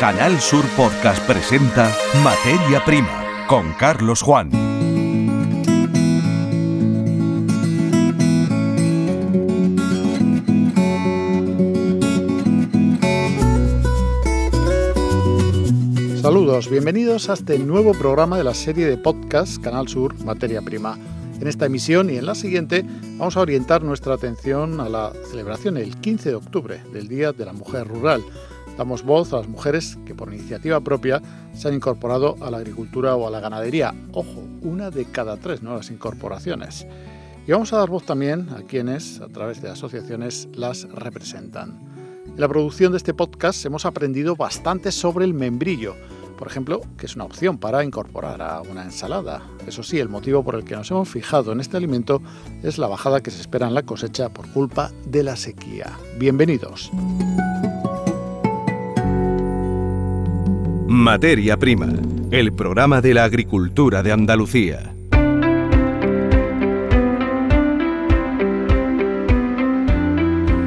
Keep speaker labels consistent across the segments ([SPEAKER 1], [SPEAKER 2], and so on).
[SPEAKER 1] Canal Sur Podcast presenta Materia Prima con Carlos Juan.
[SPEAKER 2] Saludos, bienvenidos a este nuevo programa de la serie de podcast Canal Sur Materia Prima. En esta emisión y en la siguiente vamos a orientar nuestra atención a la celebración el 15 de octubre del Día de la Mujer Rural. Damos voz a las mujeres que por iniciativa propia se han incorporado a la agricultura o a la ganadería. Ojo, una de cada tres nuevas incorporaciones. Y vamos a dar voz también a quienes, a través de asociaciones, las representan. En la producción de este podcast hemos aprendido bastante sobre el membrillo, por ejemplo, que es una opción para incorporar a una ensalada. Eso sí, el motivo por el que nos hemos fijado en este alimento es la bajada que se espera en la cosecha por culpa de la sequía. Bienvenidos.
[SPEAKER 1] Materia Prima, el programa de la agricultura de Andalucía.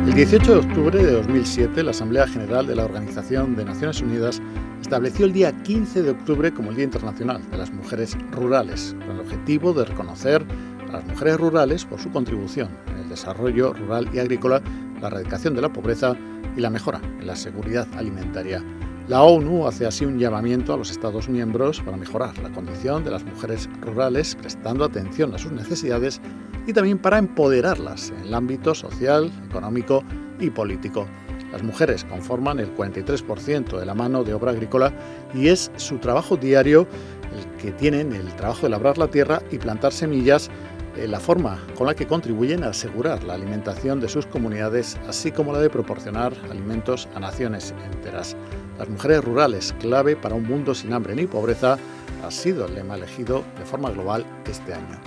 [SPEAKER 2] El 18 de octubre de 2007, la Asamblea General de la Organización de Naciones Unidas estableció el día 15 de octubre como el Día Internacional de las Mujeres Rurales, con el objetivo de reconocer a las mujeres rurales por su contribución en el desarrollo rural y agrícola, la erradicación de la pobreza y la mejora en la seguridad alimentaria. La ONU hace así un llamamiento a los Estados miembros para mejorar la condición de las mujeres rurales, prestando atención a sus necesidades y también para empoderarlas en el ámbito social, económico y político. Las mujeres conforman el 43% de la mano de obra agrícola y es su trabajo diario el que tienen el trabajo de labrar la tierra y plantar semillas eh, la forma con la que contribuyen a asegurar la alimentación de sus comunidades, así como la de proporcionar alimentos a naciones enteras. Las mujeres rurales, clave para un mundo sin hambre ni pobreza, ha sido el lema elegido de forma global este año.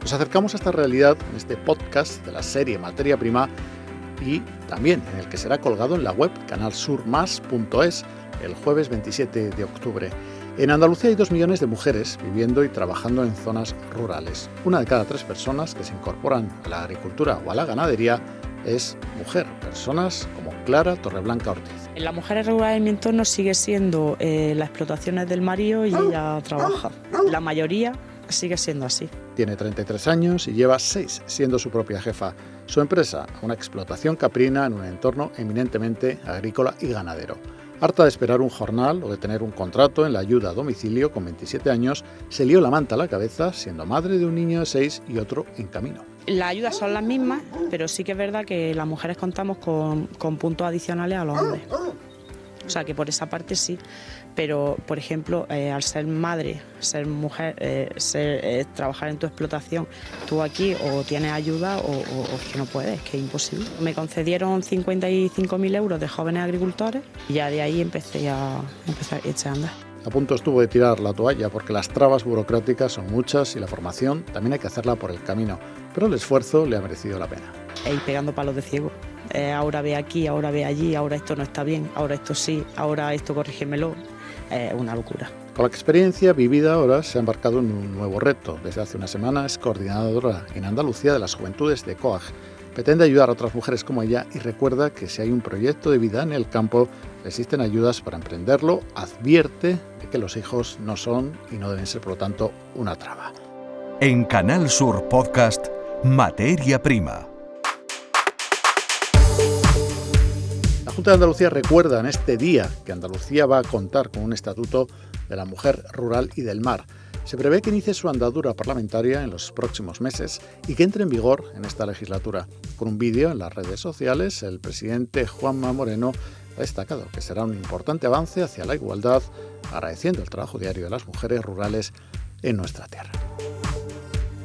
[SPEAKER 2] Nos acercamos a esta realidad en este podcast de la serie Materia Prima y también en el que será colgado en la web canalsurmas.es el jueves 27 de octubre. En Andalucía hay dos millones de mujeres viviendo y trabajando en zonas rurales. Una de cada tres personas que se incorporan a la agricultura o a la ganadería es mujer, personas como Clara Torreblanca Ortiz.
[SPEAKER 3] La mujer rural en mi entorno sigue siendo eh, las explotaciones del marido y ella trabaja. La mayoría sigue siendo así.
[SPEAKER 2] Tiene 33 años y lleva 6 siendo su propia jefa. Su empresa, una explotación caprina en un entorno eminentemente agrícola y ganadero. Harta de esperar un jornal o de tener un contrato en la ayuda a domicilio con 27 años, se lió la manta a la cabeza siendo madre de un niño de 6 y otro en camino.
[SPEAKER 3] Las ayudas son las mismas, pero sí que es verdad que las mujeres contamos con, puntos adicionales a los hombres. O sea que por esa parte sí pero por ejemplo, eh, al ser madre, ser mujer, eh, eh, trabajar en tu explotación, tú aquí o tienes ayuda o, es que no puedes, que es imposible. Me concedieron 55.000 euros de jóvenes agricultores y ya de ahí empecé a, empezar a echar a andar.
[SPEAKER 2] A punto estuvo de tirar la toalla porque las trabas burocráticas son muchas y la formación también hay que hacerla por el camino, pero el esfuerzo le ha merecido la pena.
[SPEAKER 3] Y pegando palos de ciego. ahora ve aquí, ahora ve allí, ahora esto no está bien, ahora esto sí, ahora esto corrígemelo una locura.
[SPEAKER 2] Con la experiencia vivida ahora se ha embarcado en un nuevo reto. Desde hace una semana es coordinadora en Andalucía de las juventudes de COAG. Pretende ayudar a otras mujeres como ella y recuerda que si hay un proyecto de vida en el campo, existen ayudas para emprenderlo. Advierte de que los hijos no son y no deben ser, por lo tanto, una traba.
[SPEAKER 1] En Canal Sur Podcast, Materia Prima
[SPEAKER 2] La Junta de Andalucía recuerda en este día que Andalucía va a contar con un estatuto de la mujer rural y del mar. Se prevé que inicie su andadura parlamentaria en los próximos meses y que entre en vigor en esta legislatura. Con un vídeo en las redes sociales, el presidente Juanma Moreno ha destacado que será un importante avance hacia la igualdad, agradeciendo el trabajo diario de las mujeres rurales en nuestra tierra.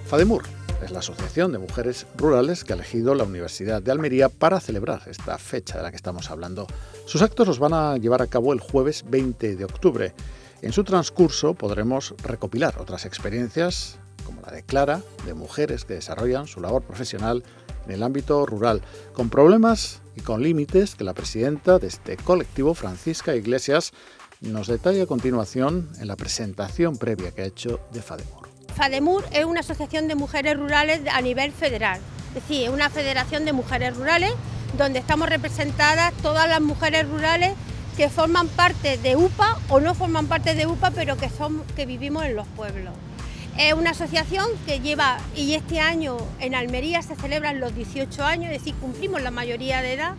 [SPEAKER 2] FADEMUR es la Asociación de Mujeres Rurales que ha elegido la Universidad de Almería para celebrar esta fecha de la que estamos hablando. Sus actos los van a llevar a cabo el jueves 20 de octubre. En su transcurso podremos recopilar otras experiencias, como la de Clara, de mujeres que desarrollan su labor profesional en el ámbito rural, con problemas y con límites que la presidenta de este colectivo, Francisca Iglesias, nos detalla a continuación en la presentación previa que ha hecho de FADEMUR.
[SPEAKER 4] FADEMUR es una asociación de mujeres rurales a nivel federal, es decir, una federación de mujeres rurales donde estamos representadas todas las mujeres rurales que forman parte de UPA o no forman parte de UPA, pero que, son, que vivimos en los pueblos. Es una asociación que lleva, y este año en Almería se celebran los 18 años, es decir, cumplimos la mayoría de edad,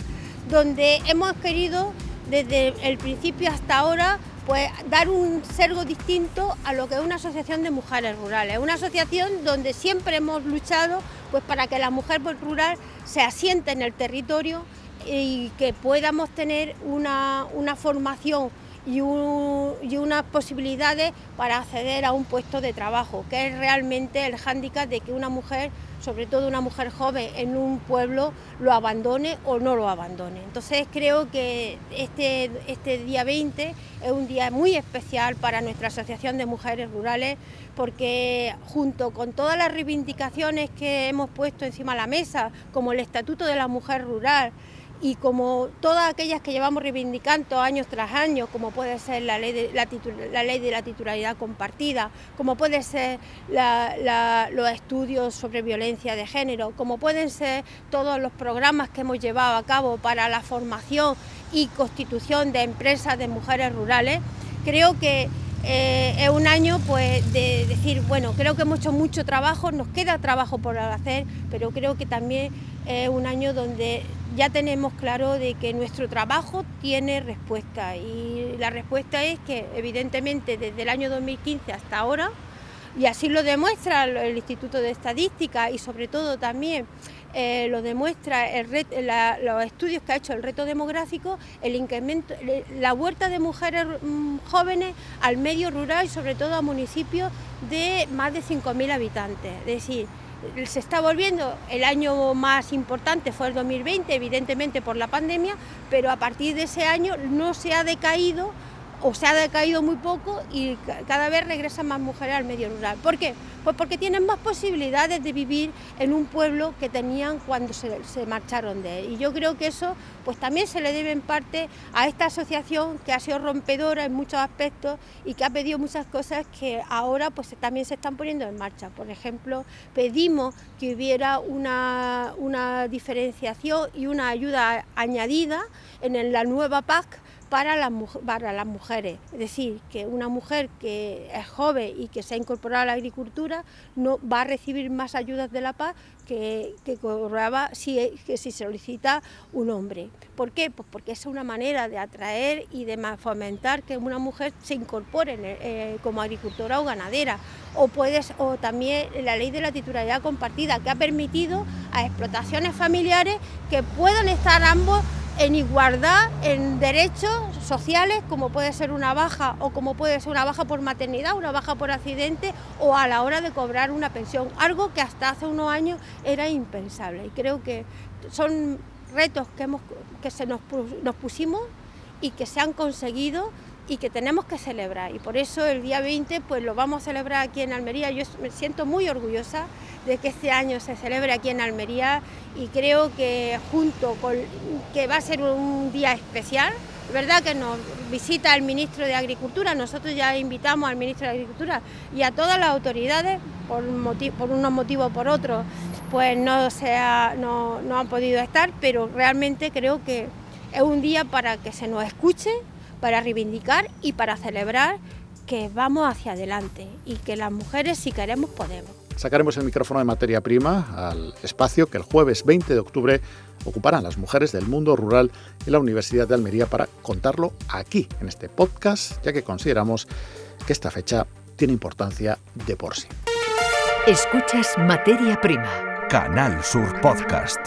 [SPEAKER 4] donde hemos querido desde el principio hasta ahora pues dar un sergo distinto a lo que es una asociación de mujeres rurales. Una asociación donde siempre hemos luchado pues para que la mujer rural se asiente en el territorio y que podamos tener una, formación y, y, unas posibilidades para acceder a un puesto de trabajo, que es realmente el hándicap de que una mujer sobre todo una mujer joven en un pueblo, lo abandone o no lo abandone. Entonces creo que este, este día 20 es un día muy especial para nuestra Asociación de Mujeres Rurales porque junto con todas las reivindicaciones que hemos puesto encima de la mesa, como el Estatuto de la Mujer Rural, y como todas aquellas que llevamos reivindicando años tras años, como puede ser la ley de la, ley de la titularidad compartida, como puede ser los estudios sobre violencia de género, como pueden ser todos los programas que hemos llevado a cabo para la formación y constitución de empresas de mujeres rurales, creo que eh, es un año pues de decir, bueno, creo que hemos hecho mucho trabajo, nos queda trabajo por hacer, pero creo que también es un año donde ya tenemos claro de que nuestro trabajo tiene respuesta y la respuesta es que evidentemente desde el año 2015 hasta ahora, y así lo demuestra el Instituto de Estadística y sobre todo también eh, lo demuestra los estudios que ha hecho el reto demográfico, el incremento, la huerta de mujeres mm, jóvenes al medio rural y sobre todo a municipios de más de 5.000 habitantes. Es decir, se está volviendo, el año más importante fue el 2020, evidentemente por la pandemia, pero a partir de ese año no se ha decaído o se ha decaído muy poco y cada vez regresan más mujeres al medio rural. ¿Por qué? Pues porque tienen más posibilidades de vivir en un pueblo que tenían cuando se, marcharon de él. Y yo creo que eso pues también se le debe en parte a esta asociación que ha sido rompedora en muchos aspectos y que ha pedido muchas cosas que ahora pues también se están poniendo en marcha. Por ejemplo, pedimos que hubiera una, una diferenciación y una ayuda añadida en la nueva PAC para las, para las mujeres. Es decir, que una mujer que es joven y que se ha incorporado a la agricultura no va a recibir más ayudas de la paz que, que cobraba si, que si solicita un hombre. ¿Por qué? Pues porque es una manera de atraer y de fomentar que una mujer se incorpore eh, como agricultora o ganadera. O, puedes, o también la ley de la titularidad compartida, que ha permitido a explotaciones familiares que puedan estar ambos en igualdad en derechos sociales como puede ser una baja o como puede ser una baja por maternidad, una baja por accidente o a la hora de cobrar una pensión, algo que hasta hace unos años era impensable. Y creo que son retos que, hemos, que se nos, nos pusimos y que se han conseguido y que tenemos que celebrar. Y por eso el día 20 pues lo vamos a celebrar aquí en Almería. Yo me siento muy orgullosa de que este año se celebre aquí en Almería y creo que junto con que va a ser un día especial, verdad que nos visita el ministro de Agricultura, nosotros ya invitamos al ministro de Agricultura y a todas las autoridades, por, por unos motivos o por otros, pues no, se no, no han podido estar, pero realmente creo que es un día para que se nos escuche para reivindicar y para celebrar que vamos hacia adelante y que las mujeres si queremos podemos.
[SPEAKER 2] Sacaremos el micrófono de materia prima al espacio que el jueves 20 de octubre ocuparán las mujeres del mundo rural en la Universidad de Almería para contarlo aquí, en este podcast, ya que consideramos que esta fecha tiene importancia de por sí.
[SPEAKER 1] Escuchas Materia Prima. Canal Sur Podcast.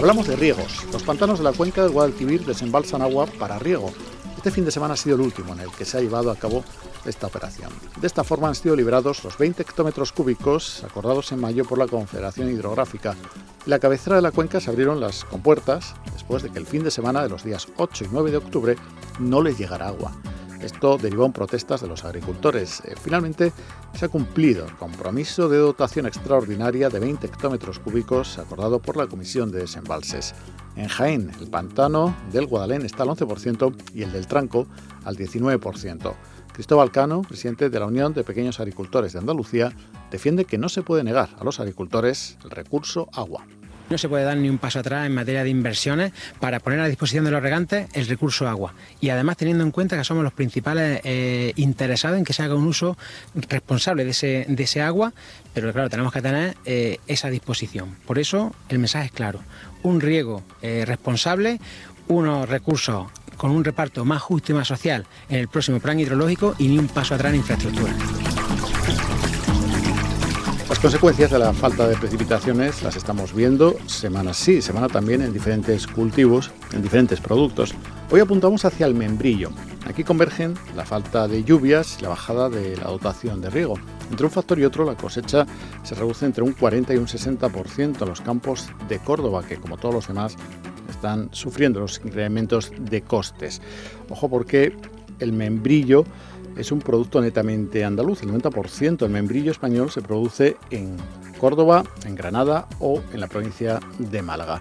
[SPEAKER 2] Hablamos de riegos. Los pantanos de la cuenca del Guadalquivir desembalsan agua para riego. Este fin de semana ha sido el último en el que se ha llevado a cabo esta operación. De esta forma han sido liberados los 20 hectómetros cúbicos acordados en mayo por la Confederación Hidrográfica. La cabecera de la cuenca se abrieron las compuertas después de que el fin de semana de los días 8 y 9 de octubre no les llegara agua. Esto derivó en protestas de los agricultores. Eh, finalmente se ha cumplido el compromiso de dotación extraordinaria de 20 hectómetros cúbicos acordado por la Comisión de Desembalses. En Jaén, el pantano del Guadalén está al 11% y el del Tranco al 19%. Cristóbal Cano, presidente de la Unión de Pequeños Agricultores de Andalucía, defiende que no se puede negar a los agricultores el recurso agua.
[SPEAKER 5] No se puede dar ni un paso atrás en materia de inversiones para poner a disposición de los regantes el recurso agua. Y además teniendo en cuenta que somos los principales eh, interesados en que se haga un uso responsable de ese, agua, pero claro, tenemos que tener eh, esa disposición. Por eso el mensaje es claro. Un riego eh, responsable, unos recursos con un reparto más justo y más social en el próximo plan hidrológico y ni un paso atrás en infraestructura.
[SPEAKER 2] Consecuencias de la falta de precipitaciones las estamos viendo semana sí, semana también en diferentes cultivos, en diferentes productos. Hoy apuntamos hacia el membrillo. Aquí convergen la falta de lluvias y la bajada de la dotación de riego. Entre un factor y otro, la cosecha se reduce entre un 40 y un 60% en los campos de Córdoba, que como todos los demás están sufriendo los incrementos de costes. Ojo porque el membrillo es un producto netamente andaluz. El 90% del membrillo español se produce en Córdoba, en Granada o en la provincia de Málaga.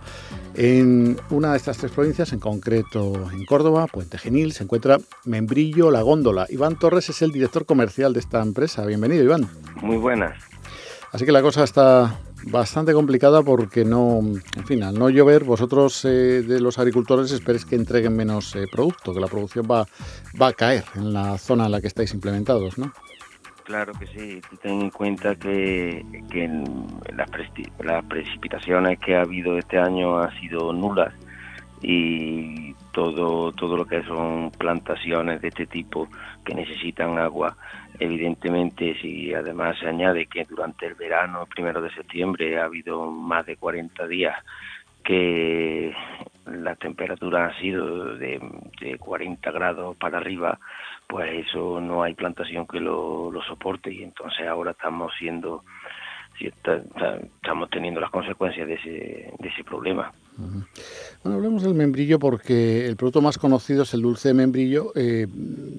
[SPEAKER 2] En una de estas tres provincias, en concreto en Córdoba, Puente Genil, se encuentra Membrillo La Góndola. Iván Torres es el director comercial de esta empresa. Bienvenido, Iván.
[SPEAKER 6] Muy buenas.
[SPEAKER 2] Así que la cosa está bastante complicada porque no, en fin, al no llover, vosotros eh, de los agricultores esperéis que entreguen menos eh, producto, que la producción va, va a caer en la zona en la que estáis implementados, ¿no?
[SPEAKER 6] Claro que sí, ten en cuenta que, que las, las precipitaciones que ha habido este año han sido nulas y todo, todo lo que son plantaciones de este tipo que necesitan agua. Evidentemente, si además se añade que durante el verano, primero de septiembre, ha habido más de 40 días que la temperatura ha sido de, 40 grados para arriba, pues eso no hay plantación que lo, lo soporte y entonces ahora estamos siendo estamos teniendo las consecuencias de ese, de ese problema.
[SPEAKER 2] Bueno, hablemos del membrillo porque el producto más conocido es el dulce de membrillo. Eh,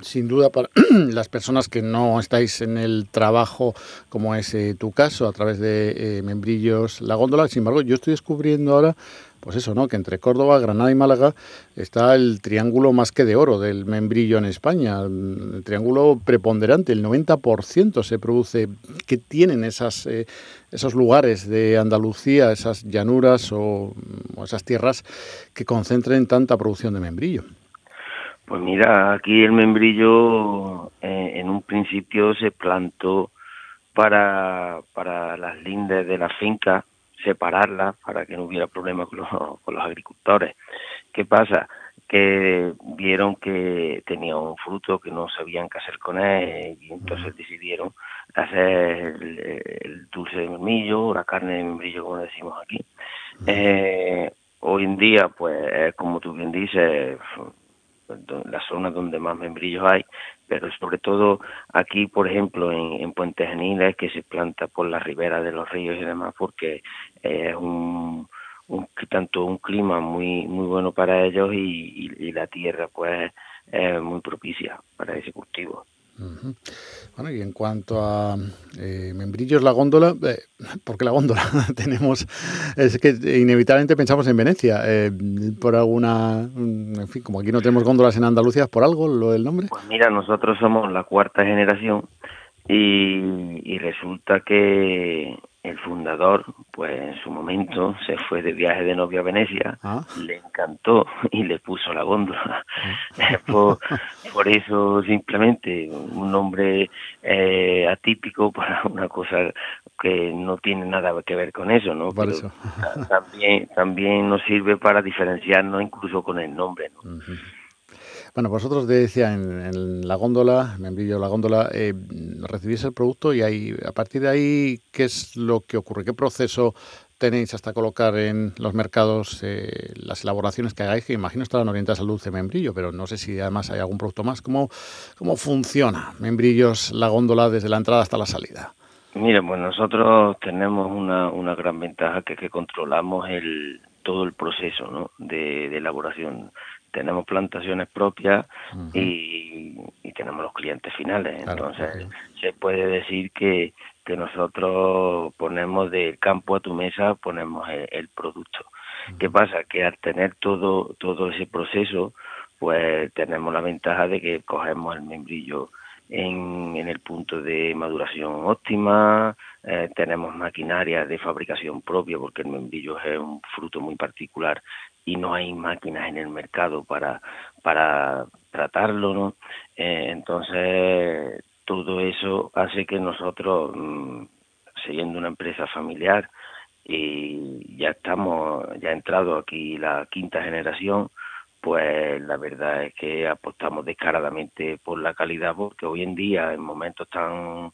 [SPEAKER 2] sin duda, para las personas que no estáis en el trabajo, como es eh, tu caso, a través de eh, membrillos La Góndola, sin embargo, yo estoy descubriendo ahora pues eso, ¿no? Que entre Córdoba, Granada y Málaga está el triángulo más que de oro del membrillo en España, el triángulo preponderante, el 90% se produce. ¿Qué tienen esas, eh, esos lugares de Andalucía, esas llanuras o, esas tierras que concentren tanta producción de membrillo?
[SPEAKER 6] Pues mira, aquí el membrillo eh, en un principio se plantó para, para las lindes de la finca separarla para que no hubiera problemas con los, con los agricultores. ¿Qué pasa? que vieron que tenía un fruto que no sabían qué hacer con él y entonces decidieron hacer el, dulce de membrillo, la carne de membrillo como decimos aquí. Eh, hoy en día, pues como tú bien dices, la zona donde más membrillos hay, pero sobre todo aquí, por ejemplo, en, en Puente Genil que se planta por la ribera de los ríos y demás, porque es un, tanto un clima muy muy bueno para ellos y, la tierra pues es muy propicia para ese cultivo.
[SPEAKER 2] Bueno, y en cuanto a eh, membrillos, la góndola, eh, ¿por qué la góndola? Tenemos, es que inevitablemente pensamos en Venecia, eh, por alguna, en fin, como aquí no tenemos góndolas en Andalucía, ¿por algo lo del nombre?
[SPEAKER 6] Pues mira, nosotros somos la cuarta generación y resulta que el fundador, pues en su momento se fue de viaje de novia a Venecia, ah. le encantó y le puso la góndola. Ah. por, eso simplemente un nombre eh, atípico para una cosa que no tiene nada que ver con eso, ¿no? también también nos sirve para diferenciarnos incluso con el nombre, ¿no?
[SPEAKER 2] Bueno, vosotros decía en, la góndola, me envío la góndola, eh, recibís el producto y ahí, a partir de ahí, ¿qué es lo que ocurre? ¿Qué proceso tenéis hasta colocar en los mercados eh, las elaboraciones que hagáis? Que imagino estarán orientadas al dulce membrillo, pero no sé si además hay algún producto más. ¿Cómo, cómo funciona membrillos la góndola desde la entrada hasta la salida?
[SPEAKER 6] Mire, pues nosotros tenemos una, una gran ventaja que es que controlamos el, todo el proceso ¿no? de elaboración tenemos plantaciones propias y, tenemos los clientes finales. Entonces, se puede decir que, que nosotros ponemos del campo a tu mesa, ponemos el, producto. ¿Qué pasa? Que al tener todo, todo ese proceso, pues tenemos la ventaja de que cogemos el membrillo en, en el punto de maduración óptima, eh, tenemos maquinaria de fabricación propia porque el membrillo es un fruto muy particular y no hay máquinas en el mercado para, para tratarlo, ¿no? Eh, entonces, todo eso hace que nosotros, mm, siendo una empresa familiar, y ya estamos, ya ha entrado aquí la quinta generación, pues la verdad es que apostamos descaradamente por la calidad, porque hoy en día, en momentos tan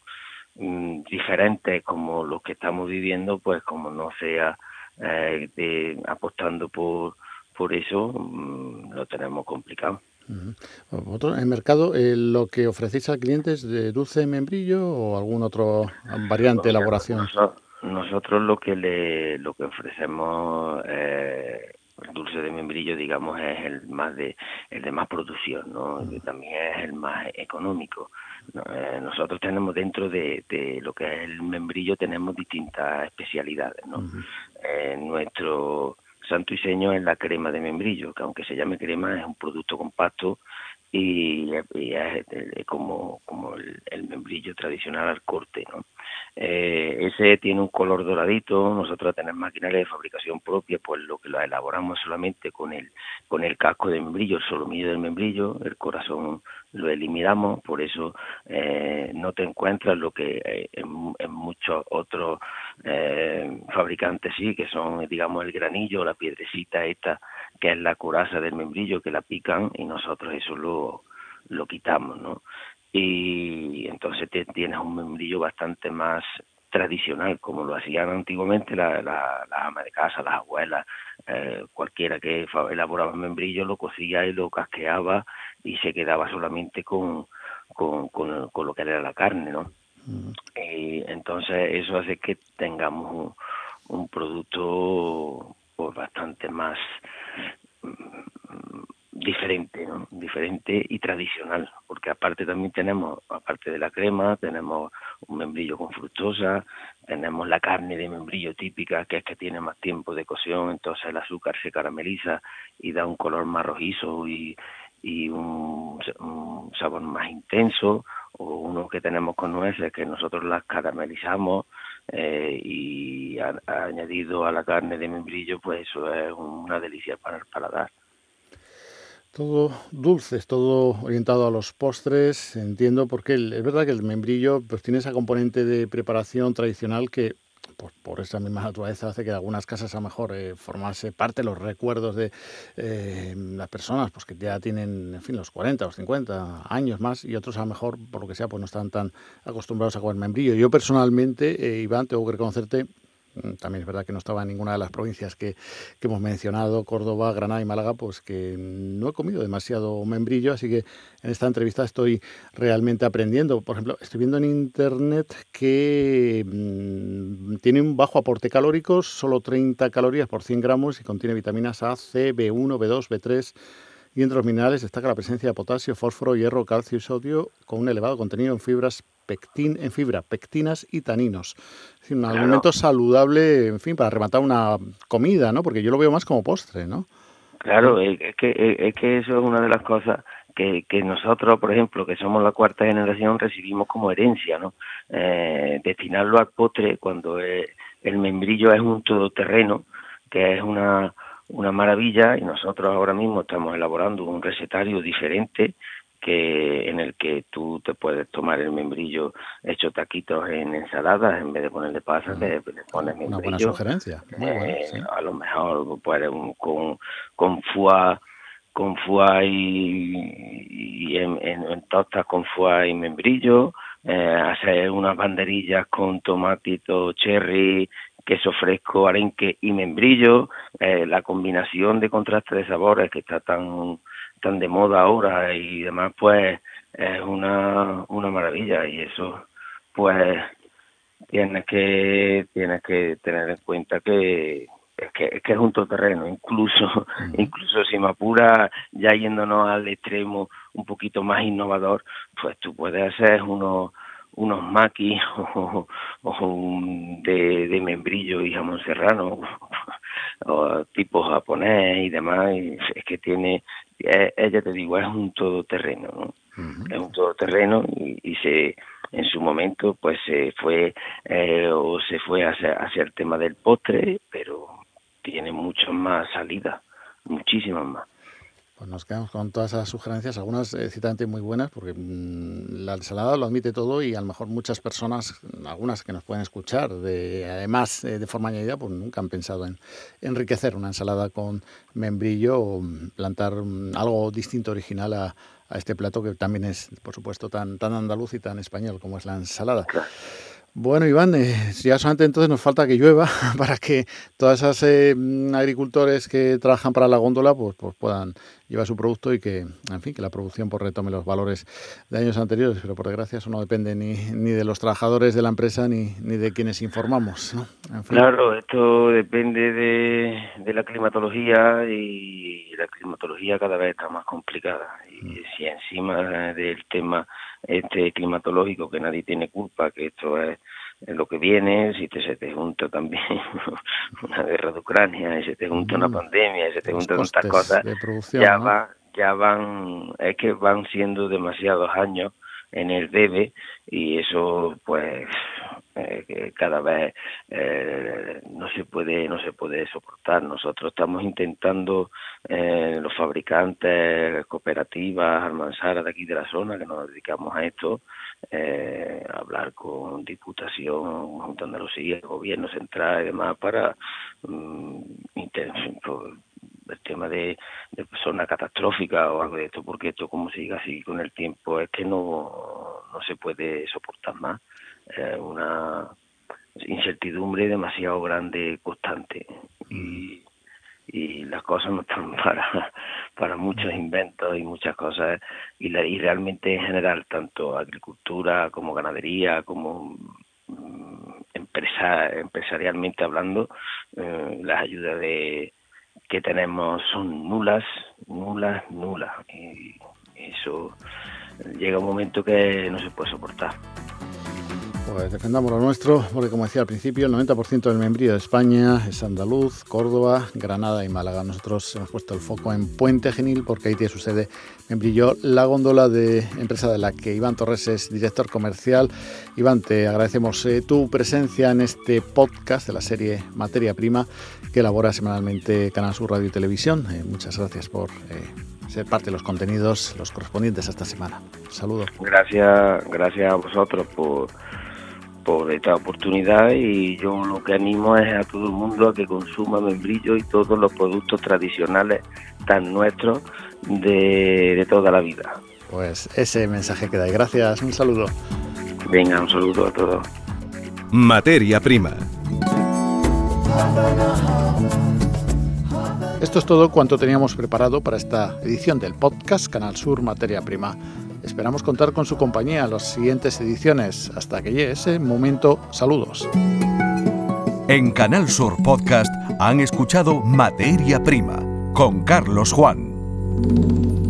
[SPEAKER 6] mm, diferentes como los que estamos viviendo, pues como no sea eh, de, apostando por, por eso, mm, lo tenemos complicado.
[SPEAKER 2] en el mercado, eh, ¿lo que ofrecéis al cliente es de dulce membrillo o algún otro variante de elaboración?
[SPEAKER 6] Nosotros, lo que le, lo que ofrecemos eh, el dulce de membrillo, digamos, es el más de el de más producción, ¿no? también es el más económico. Eh, nosotros tenemos dentro de, de, lo que es el membrillo tenemos distintas especialidades, ¿no? Eh, nuestro santo y seño es la crema de membrillo, que aunque se llame crema es un producto compacto y, es, como, como el, membrillo tradicional al corte. ¿no? Eh, ese tiene un color doradito, nosotros tenemos maquinaria de fabricación propia, pues lo que lo elaboramos solamente con el, con el casco de membrillo, el solomillo del membrillo, el corazón lo eliminamos, por eso eh, no te encuentras lo que eh, en, en, muchos otros eh, fabricantes sí, que son, digamos, el granillo, la piedrecita esta, que es la coraza del membrillo, que la pican y nosotros eso lo, lo quitamos, ¿no? Y entonces tienes un membrillo bastante más tradicional, como lo hacían antiguamente las la, la amas de casa, las abuelas, eh, cualquiera que elaboraba membrillo lo cocía y lo casqueaba y se quedaba solamente con, con, con, lo que era la carne, ¿no? Y entonces eso hace que tengamos un, un producto pues bastante más mm, diferente, ¿no? diferente y tradicional, porque aparte también tenemos, aparte de la crema, tenemos un membrillo con fructosa, tenemos la carne de membrillo típica, que es que tiene más tiempo de cocción, entonces el azúcar se carameliza y da un color más rojizo y, un sabor más intenso, o uno que tenemos con nueces, que nosotros las caramelizamos eh, y añadido a la carne de membrillo, pues eso es una delicia para el paladar.
[SPEAKER 2] Todo dulces, todo orientado a los postres, entiendo, porque es verdad que el membrillo pues tiene esa componente de preparación tradicional que por esa misma naturaleza hace que algunas casas a lo mejor eh, formarse parte los recuerdos de eh, las personas pues que ya tienen en fin los 40 o 50 años más y otros a lo mejor por lo que sea pues no están tan acostumbrados a comer membrillo. Yo personalmente, eh, Iván, tengo que reconocerte también es verdad que no estaba en ninguna de las provincias que, hemos mencionado, Córdoba, Granada y Málaga, pues que no he comido demasiado membrillo, así que en esta entrevista estoy realmente aprendiendo. Por ejemplo, estoy viendo en internet que mm, tiene un bajo aporte calórico, solo 30 calorías por 100 gramos y contiene vitaminas A, C, B1, B2, B3 y entre los minerales destaca la presencia de potasio, fósforo, hierro, calcio y sodio con un elevado contenido en fibras pectin, en fibra, pectinas y taninos. Es un alimento saludable, en fin, para rematar una comida, ¿no? Porque yo lo veo más como postre, ¿no?
[SPEAKER 6] Claro, es que, es que eso es una de las cosas que, que nosotros, por ejemplo, que somos la cuarta generación, recibimos como herencia, ¿no? Eh, destinarlo al postre cuando el membrillo es un todoterreno, que es una una maravilla y nosotros ahora mismo estamos elaborando un recetario diferente que en el que tú te puedes tomar el membrillo hecho taquitos en ensaladas en vez de ponerle pasas le, pones membrillo
[SPEAKER 2] una buena sugerencia.
[SPEAKER 6] Eh, a lo mejor pues con con foie con foie y, en, en, tostas con foie y membrillo eh, hacer unas banderillas con tomatito cherry queso fresco, arenque y membrillo, eh, la combinación de contraste de sabores que está tan tan de moda ahora y demás, pues es una, una maravilla. Y eso pues tienes que tienes que tener en cuenta que es que, es que es un todoterreno, incluso, incluso si me apura, ya yéndonos al extremo un poquito más innovador, pues tú puedes hacer unos unos maquis o, de, de, membrillo y jamón serrano o tipo japonés y demás y es que tiene ella te digo es un todoterreno ¿no? es un todoterreno y, y se en su momento pues se fue eh, o se fue hacia, hacia el tema del postre, pero tiene muchas más salidas, muchísimas más.
[SPEAKER 2] Pues nos quedamos con todas esas sugerencias, algunas eh, ciertamente muy buenas, porque mm, la ensalada lo admite todo y a lo mejor muchas personas, algunas que nos pueden escuchar, de, además eh, de forma añadida, pues nunca han pensado en enriquecer una ensalada con membrillo o mm, plantar mm, algo distinto, original a, a este plato que también es, por supuesto, tan, tan andaluz y tan español como es la ensalada. Bueno, Iván, eh, ya solamente entonces nos falta que llueva para que todas esas eh, agricultores que trabajan para la góndola pues, pues puedan llevar su producto y que, en fin, que la producción pues, retome los valores de años anteriores. Pero por desgracia eso no depende ni, ni de los trabajadores de la empresa ni, ni de quienes informamos. ¿no?
[SPEAKER 6] Claro, esto depende de, de, la climatología y la climatología cada vez está más complicada. Y mm. si encima del tema este climatológico que nadie tiene culpa, que esto es lo que viene, si te, se te junta también una guerra de Ucrania, y se te junta una mm. pandemia, y se te juntan tantas cosas, ya, va, ya van, es que van siendo demasiados años en el debe y eso pues eh, cada vez eh, no se puede no se puede soportar nosotros estamos intentando eh, los fabricantes cooperativas almanzaras de aquí de la zona que nos dedicamos a esto eh, hablar con diputación junto a Andalucía gobierno central y demás para um, el tema de, de catastrófica o algo de esto, porque esto como siga así con el tiempo es que no, no se puede soportar más. Eh, una incertidumbre demasiado grande, constante. Y, las cosas no están para, para muchos inventos y muchas cosas. Y, la, y realmente en general, tanto agricultura como ganadería, como mm, empresa, empresarialmente hablando, eh, las ayudas de que tenemos son nulas, nulas, nulas. Y eso llega un momento que no se puede soportar.
[SPEAKER 2] Pues defendamos lo nuestro, porque como decía al principio, el 90% del membrillo de España es andaluz, Córdoba, Granada y Málaga. Nosotros hemos puesto el foco en Puente Genil porque ahí tiene su sede Membrillo, la góndola de empresa de la que Iván Torres es director comercial. Iván, te agradecemos eh, tu presencia en este podcast de la serie Materia Prima que elabora semanalmente Canal Sur Radio y Televisión. Eh, muchas gracias por eh, ser parte de los contenidos, los correspondientes a esta semana. Saludos.
[SPEAKER 6] Gracias, gracias a vosotros por por esta oportunidad y yo lo que animo es a todo el mundo a que consuma membrillo y todos los productos tradicionales tan nuestros de, de toda la vida.
[SPEAKER 2] Pues ese mensaje queda. Gracias, un saludo.
[SPEAKER 6] Venga, un saludo a todos.
[SPEAKER 1] Materia prima.
[SPEAKER 2] Esto es todo cuanto teníamos preparado para esta edición del podcast Canal Sur Materia Prima. Esperamos contar con su compañía en las siguientes ediciones. Hasta que llegue ese momento, saludos.
[SPEAKER 1] En Canal Sur Podcast han escuchado Materia Prima con Carlos Juan.